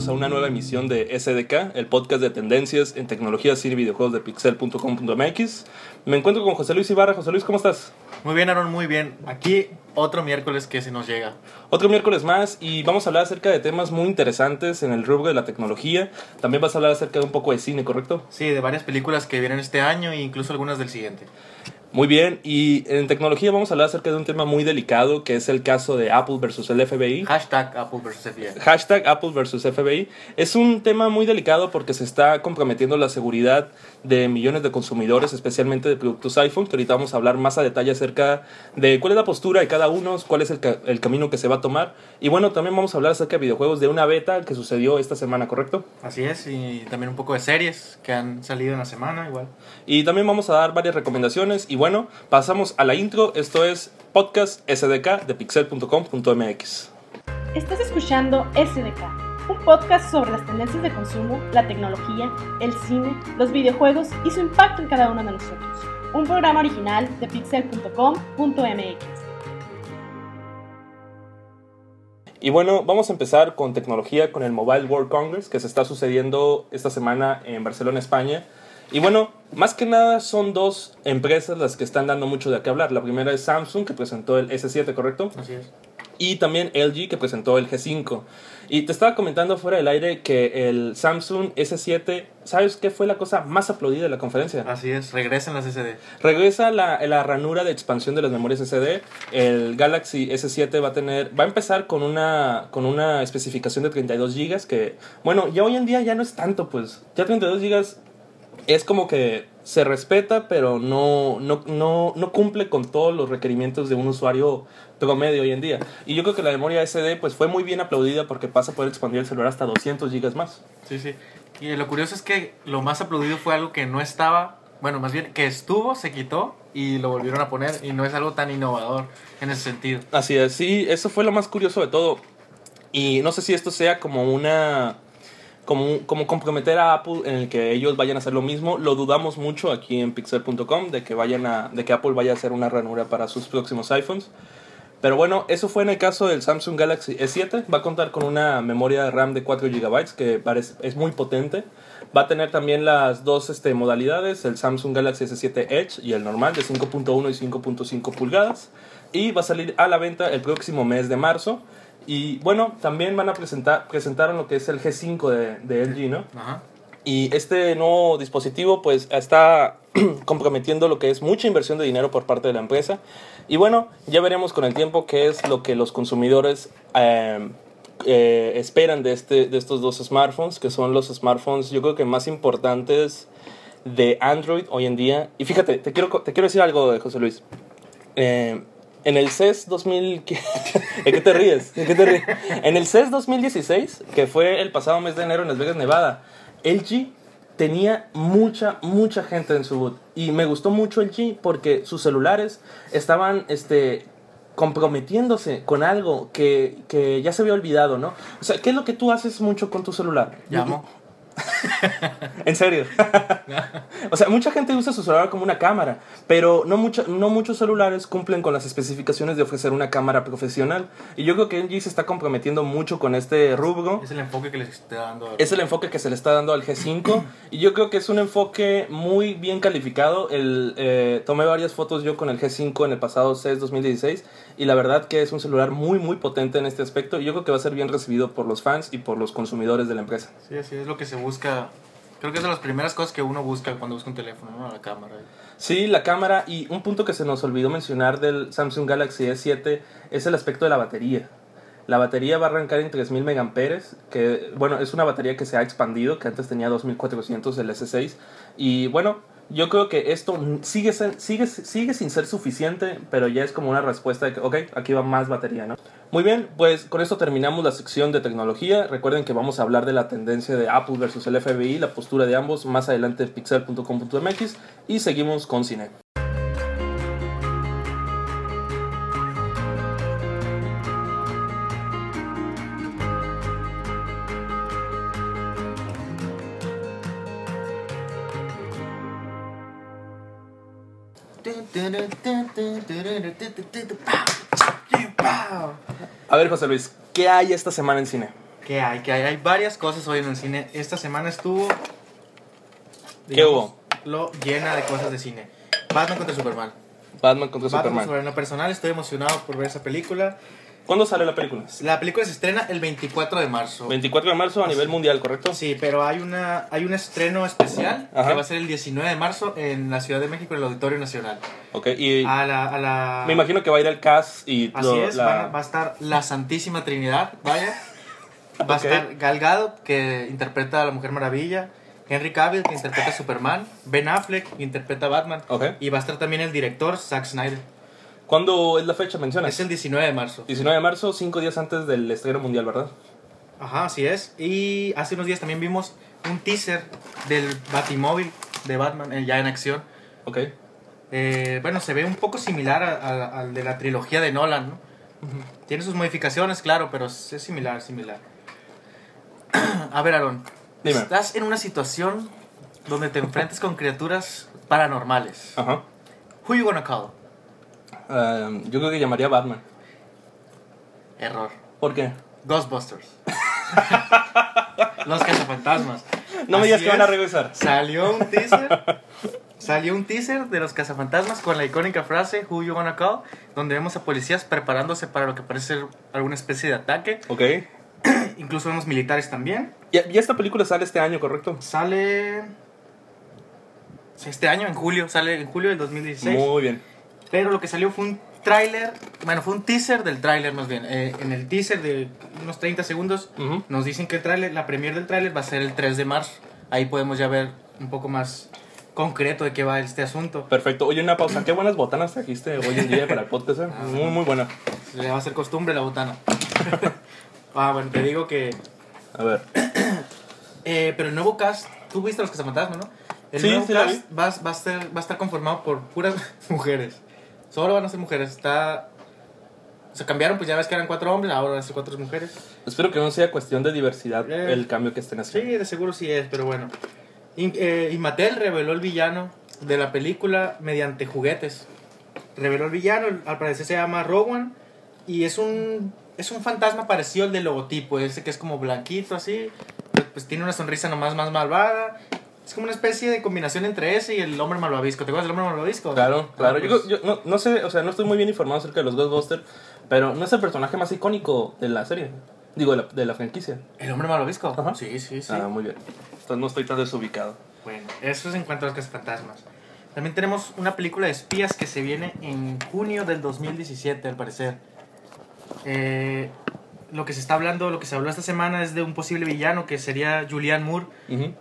bienvenidos a una nueva emisión de SDK, el podcast de tendencias en tecnología, cine y videojuegos de pixel.com.mx. Me encuentro con José Luis Ibarra. José Luis, ¿cómo estás? Muy bien, Aaron, muy bien. Aquí otro miércoles que se nos llega. Otro miércoles más y vamos a hablar acerca de temas muy interesantes en el rubro de la tecnología. También vas a hablar acerca de un poco de cine, ¿correcto? Sí, de varias películas que vienen este año e incluso algunas del siguiente. Muy bien, y en tecnología vamos a hablar acerca de un tema muy delicado que es el caso de Apple versus el FBI. Hashtag Apple versus FBI. Hashtag Apple versus FBI. Es un tema muy delicado porque se está comprometiendo la seguridad de millones de consumidores, especialmente de productos iPhone, que ahorita vamos a hablar más a detalle acerca de cuál es la postura de cada uno, cuál es el, el camino que se va a tomar. Y bueno, también vamos a hablar acerca de videojuegos de una beta que sucedió esta semana, ¿correcto? Así es, y también un poco de series que han salido en la semana igual. Y también vamos a dar varias recomendaciones y bueno, pasamos a la intro. Esto es podcast SDK de pixel.com.mx. Estás escuchando SDK, un podcast sobre las tendencias de consumo, la tecnología, el cine, los videojuegos y su impacto en cada uno de nosotros. Un programa original de pixel.com.mx. Y bueno, vamos a empezar con tecnología, con el Mobile World Congress que se está sucediendo esta semana en Barcelona, España. Y bueno, más que nada son dos empresas las que están dando mucho de qué hablar. La primera es Samsung, que presentó el S7, ¿correcto? Así es. Y también LG, que presentó el G5. Y te estaba comentando fuera del aire que el Samsung S7, ¿sabes qué fue la cosa más aplaudida de la conferencia? Así es, regresan las SD. Regresa la, la ranura de expansión de las memorias SD. El Galaxy S7 va a tener, va a empezar con una, con una especificación de 32 GB, que, bueno, ya hoy en día ya no es tanto, pues. Ya 32 GB es como que se respeta, pero no, no, no, no cumple con todos los requerimientos de un usuario promedio hoy en día. Y yo creo que la memoria SD pues fue muy bien aplaudida porque pasa a poder expandir el celular hasta 200 GB más. Sí, sí. Y lo curioso es que lo más aplaudido fue algo que no estaba, bueno, más bien que estuvo, se quitó y lo volvieron a poner y no es algo tan innovador en ese sentido. Así es, sí, eso fue lo más curioso de todo. Y no sé si esto sea como una como, comprometer a Apple en el que ellos vayan a hacer lo mismo. Lo dudamos mucho aquí en pixel.com de que vayan a de que Apple vaya a hacer una ranura para sus próximos iPhones. Pero bueno, eso fue en el caso del Samsung Galaxy S7. Va a contar con una memoria de RAM de 4 GB que parece, es muy potente. Va a tener también las dos este, modalidades, el Samsung Galaxy S7 Edge y el normal de 5.1 y 5.5 pulgadas. Y va a salir a la venta el próximo mes de marzo. Y bueno, también van a presentar, presentaron lo que es el G5 de, de LG, ¿no? Ajá. Y este nuevo dispositivo pues está comprometiendo lo que es mucha inversión de dinero por parte de la empresa. Y bueno, ya veremos con el tiempo qué es lo que los consumidores eh, eh, esperan de, este, de estos dos smartphones, que son los smartphones yo creo que más importantes de Android hoy en día. Y fíjate, te quiero, te quiero decir algo de José Luis. Eh, en el CES 2000... ¿En qué te ríes? ¿En qué te ríes? En el CES 2016, que fue el pasado mes de enero en Las Vegas, Nevada, LG tenía mucha, mucha gente en su boot. Y me gustó mucho LG porque sus celulares estaban este, comprometiéndose con algo que, que ya se había olvidado, ¿no? O sea, ¿qué es lo que tú haces mucho con tu celular? Llamo. en serio. o sea, mucha gente usa su celular como una cámara, pero no, mucho, no muchos celulares cumplen con las especificaciones de ofrecer una cámara profesional. Y yo creo que LG se está comprometiendo mucho con este rubro. Es el enfoque que les está dando. Es el enfoque que se le está dando al G5 y yo creo que es un enfoque muy bien calificado. El, eh, tomé varias fotos yo con el G5 en el pasado CES 2016 y la verdad que es un celular muy muy potente en este aspecto y yo creo que va a ser bien recibido por los fans y por los consumidores de la empresa. Sí, así es lo que se busca. Creo que es de las primeras cosas que uno busca cuando busca un teléfono, ¿no? La cámara. Sí, la cámara y un punto que se nos olvidó mencionar del Samsung Galaxy S7 es el aspecto de la batería. La batería va a arrancar en 3000 megamperes, que bueno, es una batería que se ha expandido, que antes tenía 2400 el S6 y bueno, yo creo que esto sigue, sigue, sigue sin ser suficiente, pero ya es como una respuesta de que, ok, aquí va más batería, ¿no? Muy bien, pues con esto terminamos la sección de tecnología. Recuerden que vamos a hablar de la tendencia de Apple versus el FBI, la postura de ambos, más adelante en pixel.com.mx y seguimos con cine. A ver, José Luis, ¿qué hay esta semana en cine? ¿Qué hay? ¿Qué hay? Hay varias cosas hoy en el cine. Esta semana estuvo. ¿Qué hubo? Lo llena de cosas de cine. Batman contra Superman. Batman contra Batman Superman. lo personal, estoy emocionado por ver esa película. ¿Cuándo sale la película? La película se estrena el 24 de marzo. 24 de marzo a nivel mundial, ¿correcto? Sí, pero hay una hay un estreno especial Ajá. que va a ser el 19 de marzo en la Ciudad de México, en el Auditorio Nacional. Ok, y A la, a la... me imagino que va a ir el cast y Así lo- es, la- van a- va a estar la Santísima Trinidad, vaya. Va a Ok. estar Gal Gadot, que interpreta a la Mujer Maravilla. Henry Cavill, que interpreta a Superman. Ben Affleck, que interpreta a Batman. Ok. Y va a estar también el director, Zack Snyder. ¿Cuándo es la fecha, mencionas? Es el 19 de marzo. 19 de marzo, cinco días antes del estreno mundial, ¿verdad? Ajá, así es. Y hace unos días también vimos un teaser del Batimóvil de Batman, eh, ya en acción. Ok. Eh, bueno, se ve un poco similar a- a- al de la trilogía de Nolan, ¿no? Tiene sus modificaciones, claro, pero es similar, similar. A ver, Aaron. Dime. Estás en una situación donde te enfrentas con criaturas paranormales. Ajá. Who you gonna call? Um, yo creo que llamaría Batman. Error. ¿Por qué? Ghostbusters. Los cazafantasmas. No me digas que van a es. regresar. Salió un teaser. Salió un teaser de los cazafantasmas con la icónica frase Who you gonna call, donde vemos a policías preparándose para lo que parece ser alguna especie de ataque. Ok. Incluso vemos militares también. Y, y esta película sale este año, ¿correcto? Sale este año, en julio, sale en julio del 2016. Muy bien. Pero lo que salió fue un tráiler, bueno, fue un teaser del tráiler más bien. Eh, en el teaser de unos 30 segundos nos dicen que el tráiler, la premier del tráiler va a ser el 3 de marzo. Ahí podemos ya ver un poco más concreto de qué va este asunto. Perfecto. Oye, una pausa. Qué buenas botanas trajiste hoy en día para el podcast, ¿eh? Muy, muy buena. Le va a hacer costumbre la botana. ah, bueno, te digo que... A ver. eh, pero el nuevo cast, tú viste los cazafantasmas, ¿no? El Sí, nuevo sí cast va, va a ser, va a estar conformado por puras mujeres. Solo van a ser mujeres. Está... Se cambiaron, pues ya ves que eran cuatro hombres, ahora van a ser cuatro mujeres. Espero que no sea cuestión de diversidad Eh. el cambio que estén Sí, haciendo. de seguro sí es, pero bueno. Y, eh, y Mattel reveló el villano de la película mediante juguetes. Reveló el villano, al parecer se llama Rowan. Y es un, es un fantasma parecido al del logotipo, ese que es como blanquito así. Pues, pues tiene una sonrisa nomás más malvada. Es como una especie de combinación entre ese y el hombre malvavisco. ¿Te acuerdas del hombre malvavisco? Claro, claro. Ah, Yo, pues, yo no, no sé, o sea, no estoy muy bien informado acerca de los Ghostbusters, pero no es el personaje más icónico de la serie. Digo, de la, de la franquicia. ¿El hombre malvavisco? Ajá. Sí, sí, sí. Ah, muy bien. Entonces no estoy tan desubicado. Bueno, eso es en cuanto a los cazafantasmas. También tenemos una película de espías que se viene en junio del 2017, al parecer. Eh, lo que se está hablando, lo que se habló esta semana es de un posible villano que sería Julianne Moore.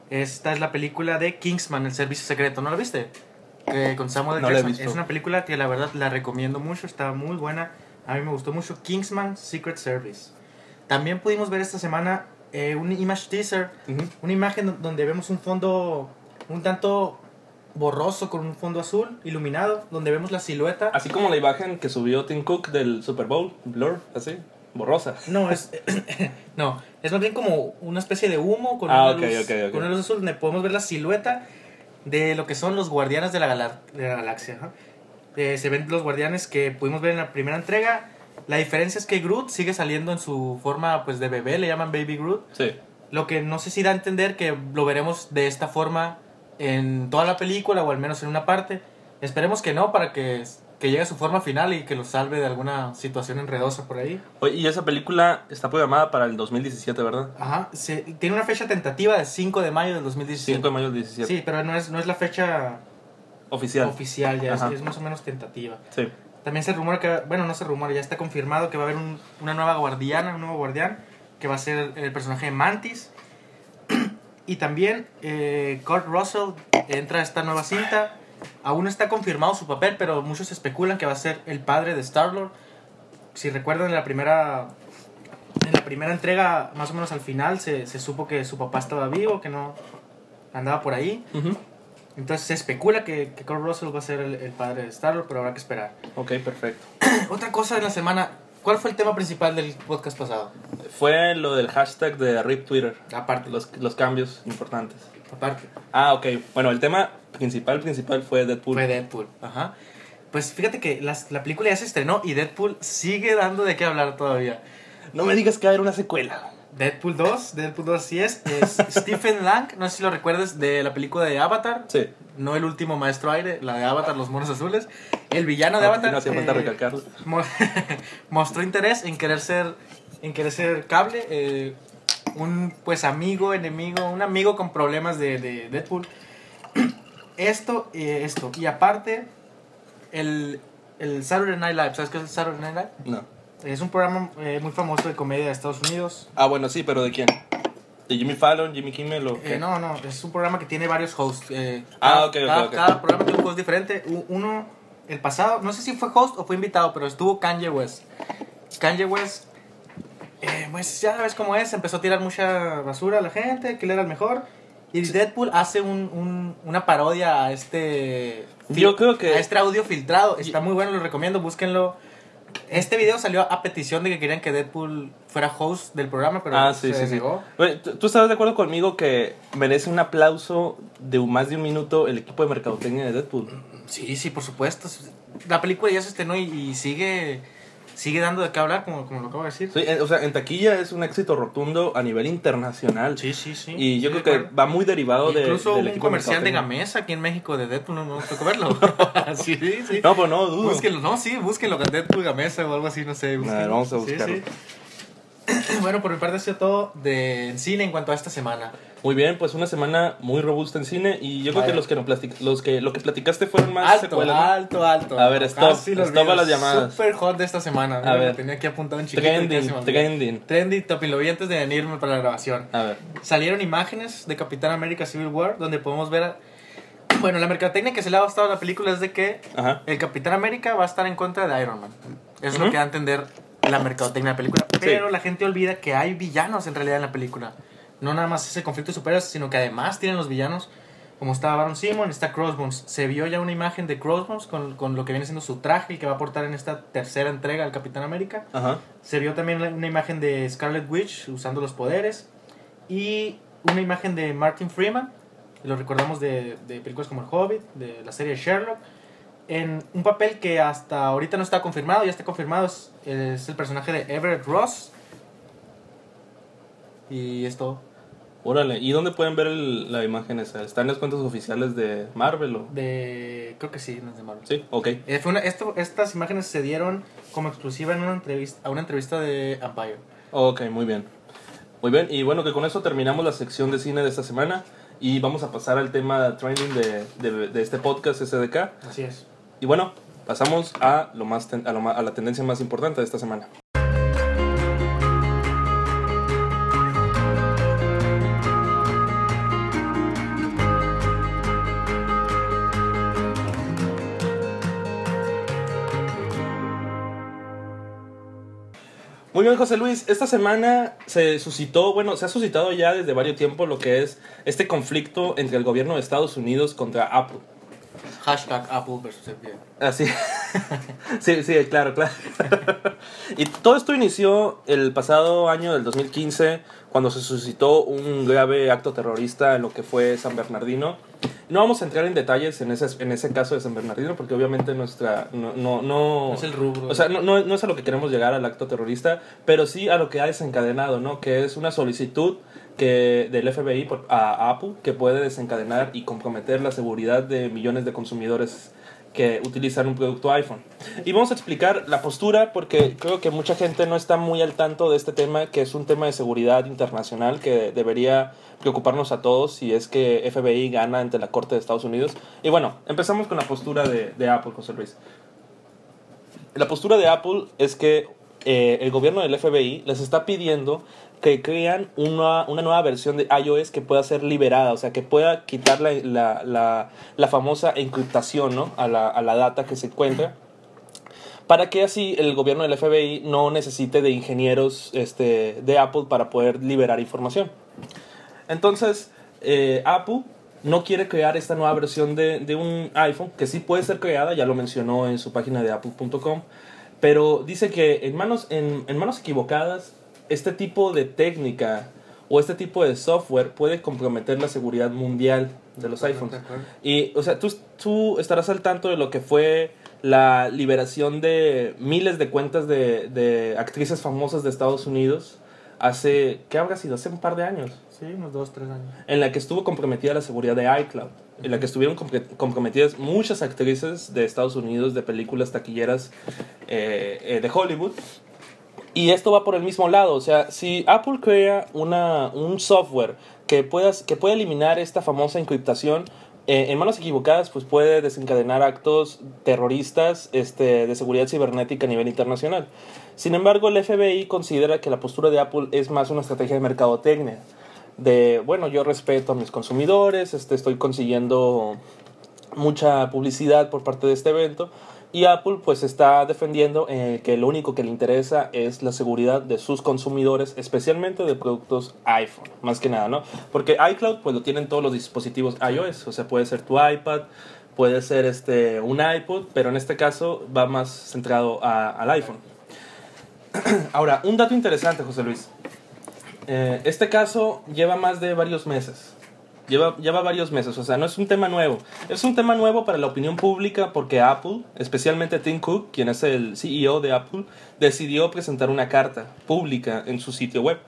Esta es la película de Kingsman, el servicio secreto. ¿No la viste? Con Samuel. No. Es una película que la verdad la recomiendo mucho, está muy buena. A mí me gustó mucho Kingsman Secret Service. También pudimos ver esta semana eh, un image teaser una imagen do- donde vemos un fondo un tanto borroso con un fondo azul iluminado, donde vemos la silueta. Así como la imagen que subió Tim Cook del Super Bowl, Blur, así, borrosa. No, es no, es más bien como una especie de humo con, Ah, una, ok, luz, con una luz azul donde podemos ver la silueta de lo que son los guardianes de la, gala- de la galaxia. ajá. Eh, se ven los guardianes que pudimos ver en la primera entrega. La diferencia es que Groot sigue saliendo en su forma pues de bebé, le llaman Baby Groot. Sí. Lo que no sé si da a entender que lo veremos de esta forma en toda la película o al menos en una parte. Esperemos que no para que, que llegue a su forma final y que lo salve de alguna situación enredosa por ahí. Oye, y esa película está programada para el 2017, ¿verdad? Ajá, se- tiene una fecha tentativa de 5 de mayo del 2017. 5 de mayo del 17. Sí, pero no es, no es la fecha Oficial. oficial, ya es, es más o menos tentativa. Sí. También se rumora que, bueno, no se rumora, ya está confirmado que va a haber un- una nueva guardiana, un nuevo guardián, que va a ser el personaje de Mantis. Y también eh, Kurt Russell entra a esta nueva cinta. Aún no está confirmado su papel, pero muchos especulan que va a ser el padre de Star-Lord. Si recuerdan, en la primera, en la primera entrega, más o menos al final, se, se supo que su papá estaba vivo, que no andaba por ahí. Entonces se especula que, que Kurt Russell va a ser el, el padre de Star-Lord, pero habrá que esperar. Ok, perfecto. Otra cosa de la semana, ¿cuál fue el tema principal del podcast pasado? Fue lo del hashtag de RIP Twitter. Aparte, Los, los cambios importantes. aparte. Ah, ok. Bueno, el tema principal, principal fue Deadpool. Fue Deadpool. Ajá. Pues fíjate que las- la película ya se estrenó y Deadpool sigue dando de qué hablar todavía. No me digas que va a haber una secuela. Deadpool 2, Deadpool 2 sí es, es Stephen Lang, no sé si lo recuerdas de la película de Avatar, Sí. no el último maestro aire, la de Avatar, los monos azules, el villano de No, Avatar no hacía falta eh, recalcarlo. mo- mostró interés en querer ser, en querer ser cable, eh, un pues amigo, enemigo, un amigo con problemas de, de Deadpool. Esto, eh, esto, y aparte, el, el Saturday Night Live, ¿sabes qué es el Saturday Night Live? No. Es un programa eh, muy famoso de comedia de Estados Unidos. Ah, bueno, sí, pero ¿de quién? ¿De Jimmy Fallon, Jimmy Kimmel o qué? Eh, no, no, es un programa que tiene varios hosts. eh, Ah, cada- ok, ok, cada, ok. cada programa tiene un host diferente. Uno, el pasado, no sé si fue host o fue invitado, pero estuvo Kanye West. Kanye West, pues ya ves cómo es, empezó a tirar mucha basura a la gente, que él era el mejor. Y Deadpool hace un, un- una parodia a este... Yo creo que- A este audio filtrado. Está muy bueno, lo recomiendo, búsquenlo. Este video salió a petición de que querían que Deadpool fuera host del programa, pero Ah, sí, se sí, negó. ¿tú tú estás de acuerdo conmigo que merece un aplauso de más de un minuto el equipo de mercadotecnia de Deadpool? Sí, sí, por supuesto. La película ya se estrenó y, y sigue sigue dando de qué hablar, como, como lo acabo de decir. Sí, eh, o sea, en taquilla es un éxito rotundo a nivel internacional. sí, sí. sí. Y yo Sí, creo que va muy derivado de, Incluso del un equipo comercial de. Gamesa aquí en México de Deadpool, no, no me tocó verlo. sí, sí. No, pues no, dudo. Búsquenlo, no, sí, búsquenlo, Deadpool Gamesa o algo así, no sé. búsquenlo. vamos a Sí, buscarlo. sí. bueno, por mi parte ha sido todo de cine en cuanto a esta semana. Muy bien, pues una semana muy robusta en cine y yo creo que los que, no plastic- los que lo que platicaste fueron más Alto, secuelas, ¿no? alto, alto. A ver, stop, stop a las llamadas. Super hot de esta semana. A Mira, ver. lo tenía aquí apuntado en chiquito. y Trending, olvidó. trending. Trendy, Topi, lo vi antes de venirme para la grabación. A ver. Salieron imágenes de Capitán América Civil War donde podemos ver. a- Bueno, la mercadotecnia que se le ha gustado a la película es de que Ajá. el Capitán América va a estar en contra de Iron Man. Es lo que da a entender la mercadotecnia de la película. Pero la gente olvida que hay villanos en realidad en la película. No nada más ese conflicto de superhéroes, sino que además tienen los villanos. Como está Baron Simon, está Crossbones. Se vio ya una imagen de Crossbones con, con lo que viene siendo su traje, el que va a portar en esta tercera entrega al Capitán América. Ajá. Se vio también una imagen de Scarlet Witch usando los poderes. Y una imagen de Martin Freeman. Lo recordamos de, de películas como El Hobbit, de la serie Sherlock. En un papel que hasta ahorita no está confirmado, ya está confirmado, es, es el personaje de Everett Ross. Y esto Órale, ¿y dónde pueden ver el- la imagen esa? ¿Están en las cuentas oficiales de Marvel o...? de... creo que sí, no es de Marvel. Sí, ok. Eh, fue una- esto, estas imágenes se dieron como exclusiva en una entrevista, a una entrevista de Empire. Ok, muy bien. Muy bien, y bueno, que con eso terminamos la sección de cine de esta semana y vamos a pasar al tema trending de, de, de este podcast SDK. Así es. Y bueno, pasamos a, lo más ten- a, lo a la tendencia más importante de esta semana. Muy bien, José Luis. Esta semana se suscitó, bueno, se ha suscitado ya desde varios tiempos lo que es este conflicto entre el gobierno de Estados Unidos contra Apple. Hashtag Apple versus FBI. Así. sí, sí, claro, claro. y todo esto inició el pasado año del 2015, cuando se suscitó un grave acto terrorista en lo que fue San Bernardino. No vamos a entrar en detalles en ese, en ese caso de San Bernardino, porque obviamente nuestra. No, no, no, No es el rubro. O sea, no, no, no es a lo que queremos llegar al acto terrorista, pero sí a lo que ha desencadenado, ¿no? Que es una solicitud que del FBI por- a Apple que puede desencadenar y comprometer la seguridad de millones de consumidores que utilizan un producto iPhone. Y vamos a explicar la postura porque creo que mucha gente no está muy al tanto de este tema, que es un tema de seguridad internacional que debería preocuparnos a todos si es que FBI gana ante la Corte de Estados Unidos. Y bueno, empezamos con la postura de, Apple, José Luis. La postura de Apple es que eh, el gobierno del FBI les está pidiendo que crean una, una nueva versión de iOS que pueda ser liberada, o sea, que pueda quitar la, la, la, famosa encriptación ¿no? a, la, a la data que se encuentra, para que así el gobierno del FBI no necesite de ingenieros este, de Apple para poder liberar información. Entonces, eh, Apple no quiere crear esta nueva versión de, de un iPhone, que sí puede ser creada, ya lo mencionó en su página de apple.com, pero dice que en manos, en, en manos equivocadas, este tipo de técnica o este tipo de software puede comprometer la seguridad mundial de los iPhones. Y, o sea, tú, tú estarás al tanto de lo que fue la liberación de miles de cuentas de, de actrices famosas de Estados Unidos hace, ¿qué habrá sido? Hace un par de años. Sí, unos dos, tres años. En la que estuvo comprometida la seguridad de iCloud. En la que estuvieron comprometidas muchas actrices de Estados Unidos de películas taquilleras eh, eh, de Hollywood. Y esto va por el mismo lado, o sea, si Apple crea una, un software que, puedas, que puede eliminar esta famosa encriptación, eh, en manos equivocadas, pues puede desencadenar actos terroristas este, de seguridad cibernética a nivel internacional. Sin embargo, el FBI considera que la postura de Apple es más una estrategia de mercadotecnia. De, bueno, yo respeto a mis consumidores, este, estoy consiguiendo mucha publicidad por parte de este evento y Apple pues está defendiendo eh, que lo único que le interesa es la seguridad de sus consumidores, especialmente de productos iPhone, más que nada, ¿no? Porque iCloud pues lo tienen todos los dispositivos iOS, o sea, puede ser tu iPad, puede ser este un iPod, pero en este caso va más centrado al iPhone. Ahora, un dato interesante, José Luis. Eh, este caso lleva más de varios meses. Lleva, lleva varios meses, o sea, no es un tema nuevo. Es un tema nuevo para la opinión pública porque Apple, especialmente Tim Cook, quien es el CEO de Apple, decidió presentar una carta pública en su sitio web.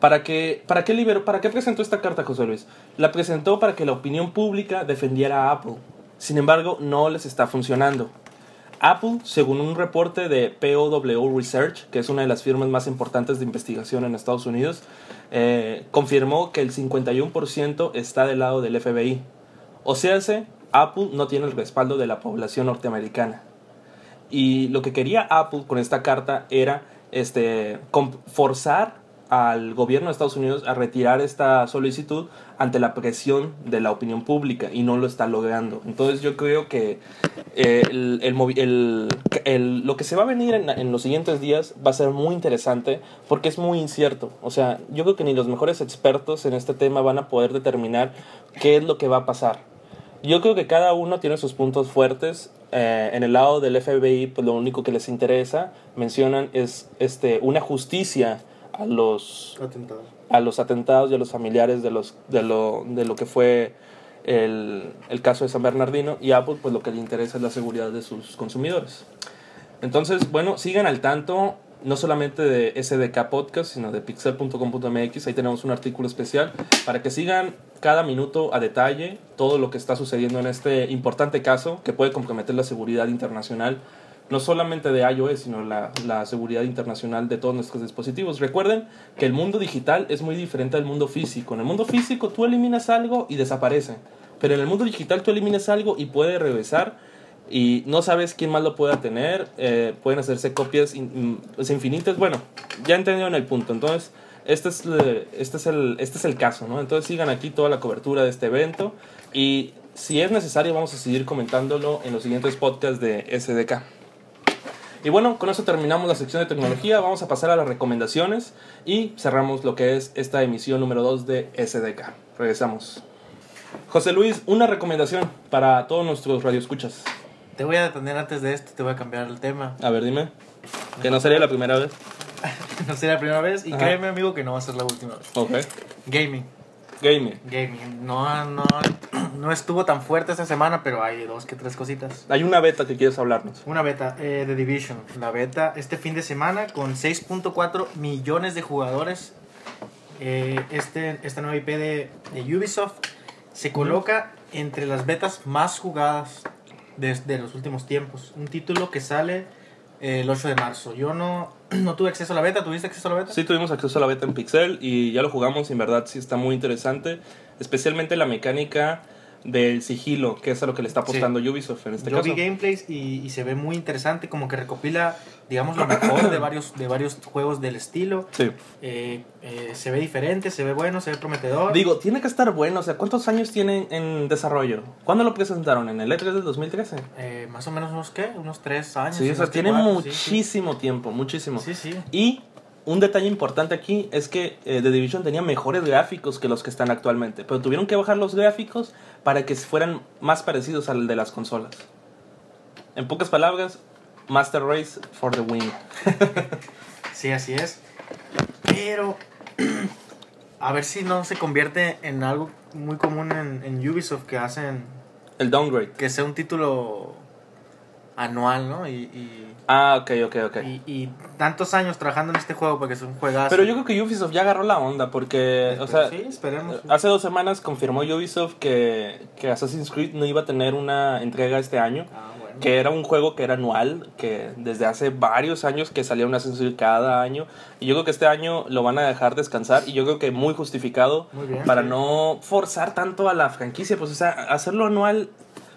¿Para qué, para, qué liberó- ¿Para qué presentó esta carta, José Luis? La presentó para que la opinión pública defendiera a Apple. Sin embargo, no les está funcionando. Apple, según un reporte de POW Research, que es una de las firmas más importantes de investigación en Estados Unidos, eh, confirmó que el 51% está del lado del FBI. O sea, se, Apple no tiene el respaldo de la población norteamericana. Y lo que quería Apple con esta carta era este, forzar al gobierno de Estados Unidos a retirar esta solicitud ante la presión de la opinión pública y no lo está logrando. Entonces yo creo que eh, el, el el- lo que se va a venir en, en los siguientes días va a ser muy interesante porque es muy incierto. O sea, yo creo que ni los mejores expertos en este tema van a poder determinar qué es lo que va a pasar. Yo creo que cada uno tiene sus puntos fuertes. Eh, en el lado del FBI, pues lo único que les interesa, mencionan, es este, una justicia a los, Atentado. A los atentados y a los familiares de, los, de, lo, de lo que fue el, el caso de San Bernardino. Y Apple, pues lo que le interesa es la seguridad de sus consumidores. Entonces, bueno, sigan al tanto no solamente de SDK Podcast, sino de pixel.com.mx. Ahí tenemos un artículo especial para que sigan cada minuto a detalle todo lo que está sucediendo en este importante caso que puede comprometer la seguridad internacional, no solamente de iOS, sino la, la seguridad internacional de todos nuestros dispositivos. Recuerden que el mundo digital es muy diferente al mundo físico. En el mundo físico tú eliminas algo y desaparece. Pero en el mundo digital tú eliminas algo y puede regresar y no sabes quién más lo pueda tener, eh, pueden hacerse copias in- pues, infinitas. Bueno, ya entendieron el punto. Entonces, este es, le- este, es el, este es el caso, ¿no? Entonces sigan aquí toda la cobertura de este evento y si es necesario vamos a seguir comentándolo en los siguientes podcasts de SDK. Y bueno, con eso terminamos la sección de tecnología, vamos a pasar a las recomendaciones y cerramos lo que es esta emisión número 2 de SDK. Regresamos. José Luis, una recomendación para todos nuestros radioescuchas. Te voy a detener antes de esto, te voy a cambiar el tema. A ver, dime. Que no sería la primera vez. No será la primera vez y Ajá. créeme, amigo, que no va a ser la última vez. Ok. Gaming. Gaming. Gaming. No, no, no estuvo tan fuerte esta semana, pero hay dos que tres cositas. Hay una beta que quieres hablarnos. Una beta eh, de Division. La beta este fin de semana con 6.4 millones de jugadores. Eh, este, esta nueva IP de, de Ubisoft se coloca entre las betas más jugadas de, de los últimos tiempos. Un título que sale eh, el 8 de marzo. Yo no, no tuve acceso a la beta. ¿Tuviste acceso a la beta? Sí, tuvimos acceso a la beta en Pixel y ya lo jugamos. y En verdad, sí está muy interesante. Especialmente la mecánica del sigilo, que es a lo que le está apostando Ubisoft en este Yo caso. vi gameplays y, y se ve muy interesante, como que recopila, digamos, lo mejor de varios, de varios juegos del estilo. Sí. Eh, eh, se ve diferente, se ve bueno, se ve prometedor. Digo, tiene que estar bueno. O sea, ¿cuántos años tiene en desarrollo? ¿Cuándo lo presentaron? ¿En el E3 del 2013? Eh, más o menos unos, ¿qué? Unos tres años. Sí, o sea, tiene. Sí, muchísimo tiempo, muchísimo. Sí. sí. Y un detalle importante aquí es que eh, The Division tenía mejores gráficos que los que están actualmente, pero tuvieron que bajar los gráficos para que fueran más parecidos al de las consolas. En pocas palabras, Master Race for the win. Sí, así es. Pero, a ver si no se convierte en algo muy común en, en Ubisoft que hacen El downgrade. que sea un título anual, ¿no? Y, y Ah, ok, ok, ok. Y, y tantos años trabajando en este juego porque es un juegazo. Pero yo creo que Ubisoft ya agarró la onda porque, o sea, sí, esperemos. hace dos semanas confirmó Ubisoft que, que Assassin's Creed no iba a tener una entrega este año. Ah, bueno. Que era un juego que era anual, que desde hace varios años que salía un Assassin's Creed cada año. Y yo creo que este año lo van a dejar descansar y yo creo que muy justificado Muy bien. para no forzar tanto a la franquicia. Pues, o sea, hacerlo anual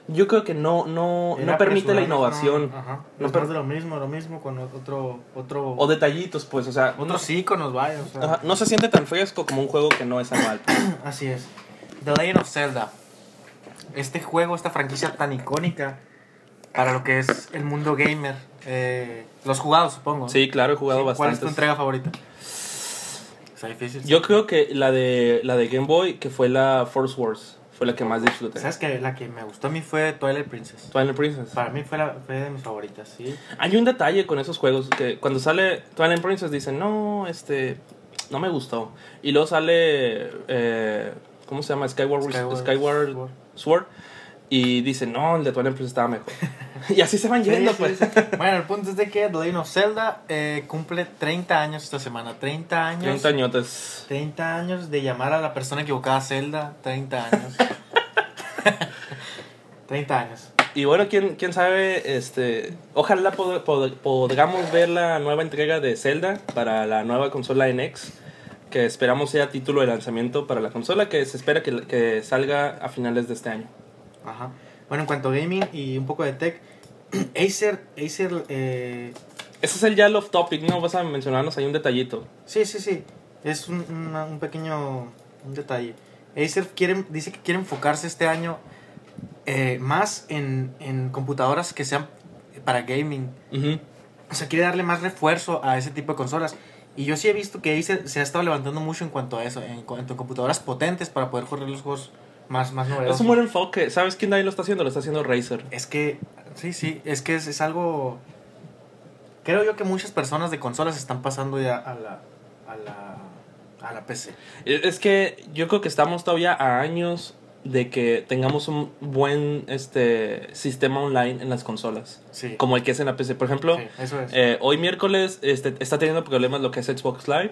yo creo que no, no, Era no permite la innovación. no, ajá. No Es más de lo mismo, lo mismo con otro. otro O detallitos, pues, o sea, no, otros íconos, vaya. o sea. ajá, no se siente tan fresco como un juego que no es anual. pues. Así es. The Legend of Zelda. Este juego, esta franquicia tan icónica para lo que es el mundo gamer. Eh, los jugados, supongo. ¿no? Sí, claro, he jugado ¿Cuál es bastante. tu entrega favorita? Está difícil. Yo creo que la de la de Game Boy, que fue la Force Wars, fue la que más disfruté. ¿Sabes que La que me gustó a mí fue Twilight Princess. Twilight Princess. Para mí fue, la, fue de mis favoritas, sí. Hay un detalle con esos juegos que cuando sale Twilight Princess dicen, no, este, no me gustó. Y luego sale, eh, ¿cómo se llama? Skyward, Skyward Skyward, Sword. Sword. Y dicen, no, el de Twilight Princess estaba mejor. y así se van yendo, sí, pues. sí. Bueno, el punto es de que The Legend of Zelda eh, cumple 30 años esta semana. 30 años. 30 añotes. 30 años de llamar a la persona equivocada Zelda. 30 años. 30 años. Y bueno, quién, quién sabe, este, ojalá pod- pod- podamos ver la nueva entrega de Zelda para la nueva consola NX, que esperamos sea título de lanzamiento para la consola, que se espera que, que salga a finales de este año. Ajá. Bueno, en cuanto a gaming y un poco de tech, Acer, Acer, eh, Ese es el ya off topic, ¿no? Vas a mencionarnos ahí un detallito. sí, sí, sí, es un, un pequeño un detalle. Acer quiere, dice que quiere enfocarse este año eh, más en, en computadoras que sean para gaming. Ujú. O sea, quiere darle más refuerzo a ese tipo de consolas. Y yo sí he visto que Acer se ha estado levantando mucho en cuanto a eso, en cuanto a computadoras potentes para poder correr los juegos más, más novedosos. Es un buen enfoque. ¿Sabes quién ahí lo está haciendo? Lo está haciendo Razer. Es que, sí, sí, es que es, es algo... Creo yo que muchas personas de consolas están pasando ya a la, a la, a la PC. Es es que yo creo que estamos todavía a años de que tengamos un buen este sistema online en las consolas. Sí. Como el que es en la PC. Por ejemplo, Sí, eso es. Eh, hoy miércoles este, está teniendo problemas lo que es Xbox Live.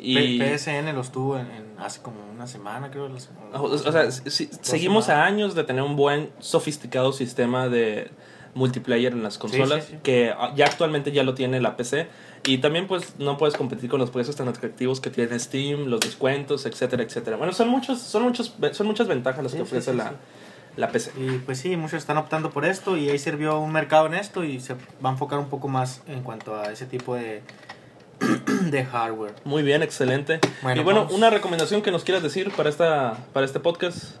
Y, P- PSN los tuvo en, en hace como una semana, creo. los- o, o sea, si- seguimos a años de tener un buen, sofisticado sistema de multiplayer en las consolas, sí, sí. que ah, ya actualmente ya lo tiene la PC. Y también pues no puedes competir con los precios tan atractivos que tiene Steam, los descuentos, etcétera, etcétera. Bueno, son muchos, son muchos, son muchas ventajas las que ofrece la, la PC. Y pues sí, muchos están optando por esto y ahí sirvió un mercado en esto y se va a enfocar un poco más en cuanto a ese tipo de, de hardware. Muy bien, excelente. Bueno, y bueno, vamos. una recomendación que nos quieras decir para esta para este podcast.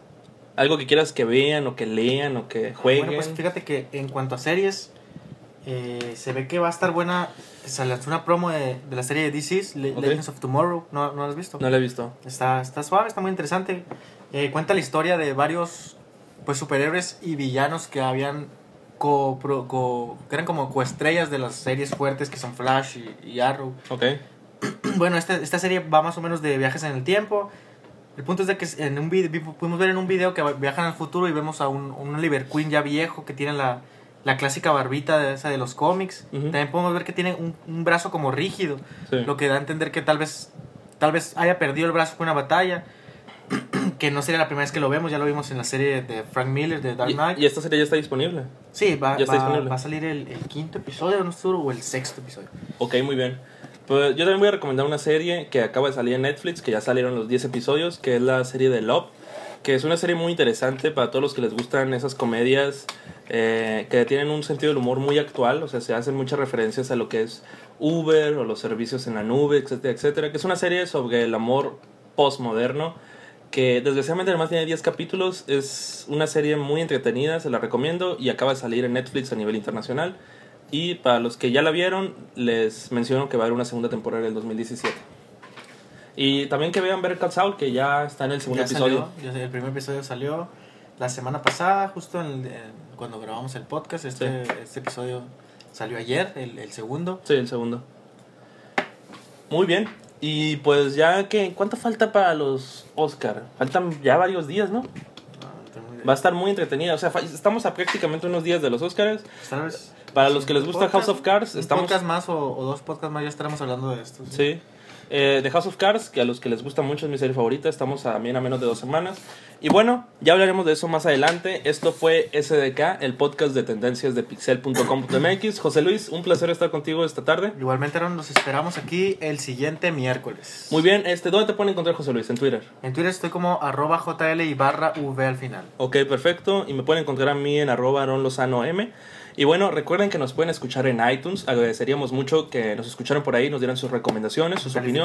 Algo que quieras que vean o que lean o que jueguen. Bueno, pues fíjate que en cuanto a series, eh, se ve que va a estar buena. Se lanzó una promo de, de la serie de DC's, Le-. Legends of Tomorrow. ¿No, ¿No la has visto? no la he visto. Está, está suave, está muy interesante. Eh, cuenta la historia de varios pues superhéroes y villanos que habían co, pro- co- que eran como coestrellas de las series fuertes que son Flash y, y Arrow. Ok. Bueno, esta, esta serie va más o menos de viajes en el tiempo. El punto es de que en un video, pudimos ver en un video que viajan al futuro y vemos a un, un Oliver Queen ya viejo que tiene la, la clásica barbita de esa de los cómics. Ujú. También podemos ver que tiene un, un brazo como rígido, Sí. lo que da a entender que tal vez, tal vez haya perdido el brazo con una batalla. que no sería la primera vez que lo vemos, ya lo vimos en la serie de Frank Miller de Dark Knight. y esta serie ya está disponible. sí, va, va- disponible. va a salir el, el quinto episodio, no o el sexto episodio. Ok, muy bien. Pues yo también voy a recomendar una serie que acaba de salir en Netflix, que ya salieron los 10 episodios, que es la serie de Love, que es una serie muy interesante para todos los que les gustan esas comedias eh, que tienen un sentido del humor muy actual, o sea, se hacen muchas referencias a lo que es Uber o los servicios en la nube, etcétera, etcétera, que es una serie sobre el amor postmoderno que desgraciadamente además tiene 10 capítulos, es una serie muy entretenida, se la recomiendo y acaba de salir en Netflix a nivel internacional. Y para los que ya la vieron, les menciono que va a haber una segunda temporada en el 2017. Y también que vean Better Call Saul, que ya está en el segundo ya episodio. Salió, el primer episodio salió la semana pasada, justo en cuando grabamos el podcast. Este, este episodio salió ayer, el, el segundo. Sí, el segundo. Muy bien. Y pues ya que, ¿cuánto falta para los Oscar? Faltan ya varios días, ¿no? Ah, no. Va a estar muy entretenida. O sea, estamos a prácticamente unos días de los Oscars. Tal vez. Para los que les gusta Podcast, House of Cards, un estamos... podcast más o, o dos podcasts más ya estaremos hablando de esto. Sí. Eh, de House of Cards, que a los que les gusta mucho es mi serie favorita, estamos también a menos de dos semanas. Y bueno, ya hablaremos de eso más adelante. Esto fue SDK, el podcast de tendencias de pixel.com.mx. José Luis, un placer estar contigo esta tarde. Igualmente, Aaron, nos esperamos aquí el siguiente miércoles. Muy bien, este, ¿dónde te pueden encontrar José Luis? En Twitter. En Twitter estoy como arroba JL y barra V al final. Ok, perfecto. Y me pueden encontrar a mí en arroba Aaron Lozano M. Y bueno, recuerden que nos pueden escuchar en iTunes. Agradeceríamos mucho que nos escucharan por ahí, nos dieran sus recomendaciones, sus opiniones,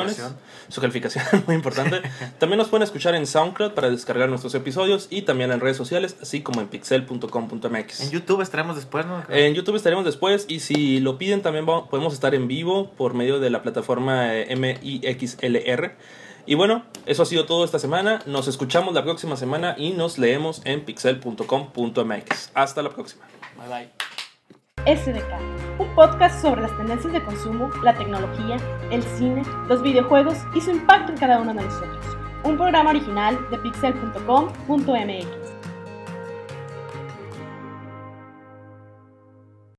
Su calificación, muy importante. También nos pueden escuchar en SoundCloud para descargar nuestros episodios y también en redes sociales, así como en pixel.com.mx. En YouTube estaremos después, ¿no? En YouTube estaremos después y si lo piden también podemos estar en vivo por medio de la plataforma eh, MIXLR. Y bueno, eso ha sido todo esta semana. Nos escuchamos la próxima semana y nos leemos en pixel.com.mx. Hasta la próxima. Bye bye. SDK, un podcast sobre las tendencias de consumo, la tecnología, el cine, los videojuegos y su impacto en cada uno de nosotros. Un programa original de pixel.com.mx.